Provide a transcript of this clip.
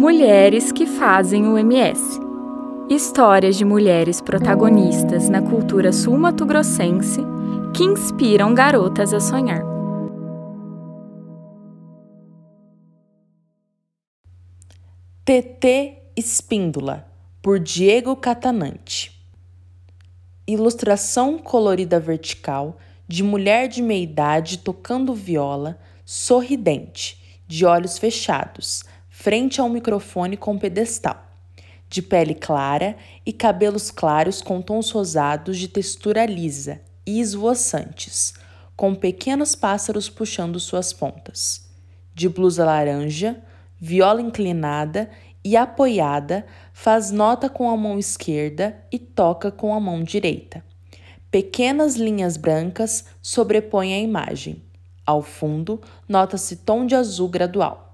Mulheres que fazem o MS. Histórias de mulheres protagonistas na cultura sul-mato-grossense que inspiram garotas a sonhar. TT Espíndola, por Diego Catanante. Ilustração colorida vertical de mulher de meia idade tocando viola, sorridente, de olhos fechados, frente a um microfone com pedestal, de pele clara e cabelos claros com tons rosados de textura lisa e esvoaçantes, com pequenos pássaros puxando suas pontas, de blusa laranja, viola inclinada e apoiada, faz nota com a mão esquerda e toca com a mão direita. Pequenas linhas brancas sobrepõem a imagem. Ao fundo, nota-se tom de azul gradual.